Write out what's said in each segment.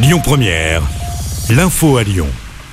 Lyon Première, l'info à Lyon.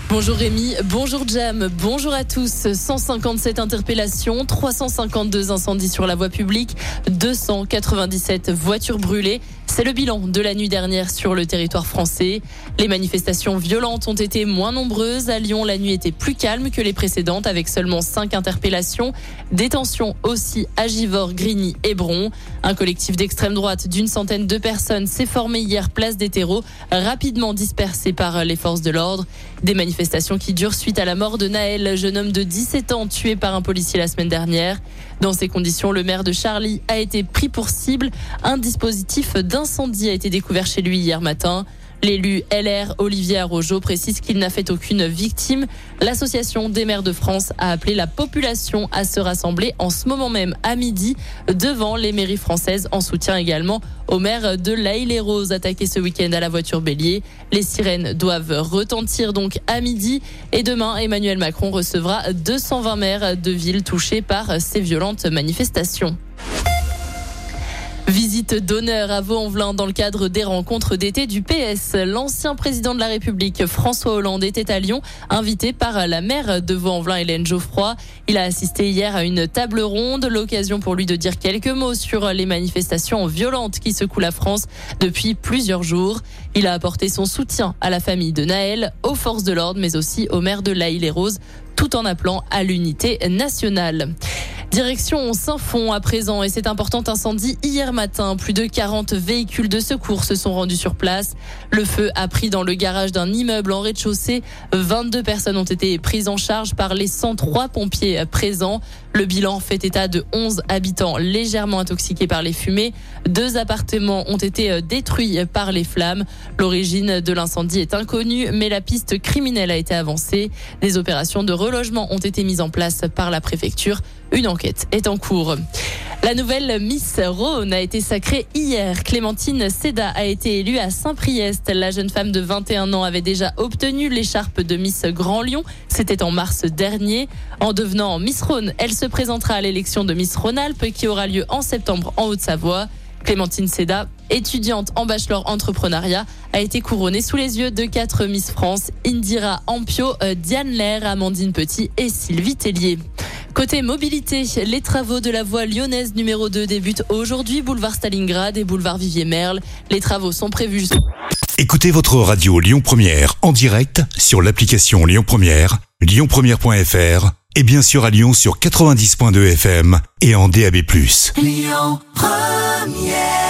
Bonjour Rémi, bonjour Jam, bonjour à tous. 157 interpellations, 352 incendies sur la voie publique, 297 voitures brûlées. C'est le bilan de la nuit dernière sur le territoire français. Les manifestations violentes ont été moins nombreuses. À Lyon, la nuit était plus calme que les précédentes avec seulement 5 interpellations. Détention aussi à Givors, Grigny et Bron. Un collectif d'extrême droite d'une centaine de personnes s'est formé hier place des terreaux, rapidement dispersé par les forces de l'ordre. Des manifestations qui durent suite à la mort de Naël, jeune homme de 17 ans tué par un policier la semaine dernière. Dans ces conditions, le maire de Charlie a été pris pour cible. Un dispositif d'incendie a été découvert chez lui hier matin. L'élu LR Olivier Arrojo précise qu'il n'a fait aucune victime. L'association des maires de France a appelé la population à se rassembler en ce moment même à midi devant les mairies françaises en soutien également au maire de l'Aïle-et-Rose attaqué ce week-end à la voiture bélier. Les sirènes doivent retentir donc à midi et demain Emmanuel Macron recevra 220 maires de villes touchées par ces violentes manifestations. Visite d'honneur à Vaux-en-Velin dans le cadre des rencontres d'été du PS. L'ancien président de la République, François Hollande, était à Lyon, invité par la maire de Vaux-en-Velin, Hélène Geoffroy. Il a assisté hier à une table ronde, l'occasion pour lui de dire quelques mots sur les manifestations violentes qui secouent la France depuis plusieurs jours. Il a apporté son soutien à la famille de Naël, aux forces de l'ordre, mais aussi au maire de l'Aïle-et-Rose, tout en appelant à l'unité nationale. Direction Saint-Fond à présent et cet important incendie hier matin. Plus de 40 véhicules de secours se sont rendus sur place. Le feu a pris dans le garage d'un immeuble en rez-de-chaussée. 22 personnes ont été prises en charge par les 103 pompiers présents. Le bilan fait état de 11 habitants légèrement intoxiqués par les fumées. Deux appartements ont été détruits par les flammes. L'origine de l'incendie est inconnue, mais la piste criminelle a été avancée. Des opérations de relogement ont été mises en place par la préfecture. Une enquête est en cours. La nouvelle Miss Rhône a été sacrée hier. Clémentine Seda a été élue à Saint-Priest. La jeune femme de 21 ans avait déjà obtenu l'écharpe de Miss Grand Lyon. C'était en mars dernier. En devenant Miss Rhône, elle se présentera à l'élection de Miss Rhône-Alpes qui aura lieu en septembre en Haute-Savoie. Clémentine Seda, étudiante en bachelor entrepreneuriat, a été couronnée sous les yeux de quatre Miss France, Indira Ampio, euh, Diane Lair, Amandine Petit et Sylvie Tellier. Côté mobilité, les travaux de la voie lyonnaise numéro 2 débutent aujourd'hui, boulevard Stalingrad et boulevard Vivier-Merle. Les travaux sont prévus. Écoutez votre radio Lyon Première en direct sur l'application Lyon Première, lyonpremière.fr et bien sûr à Lyon sur 90.2 FM et en DAB+. Lyon Première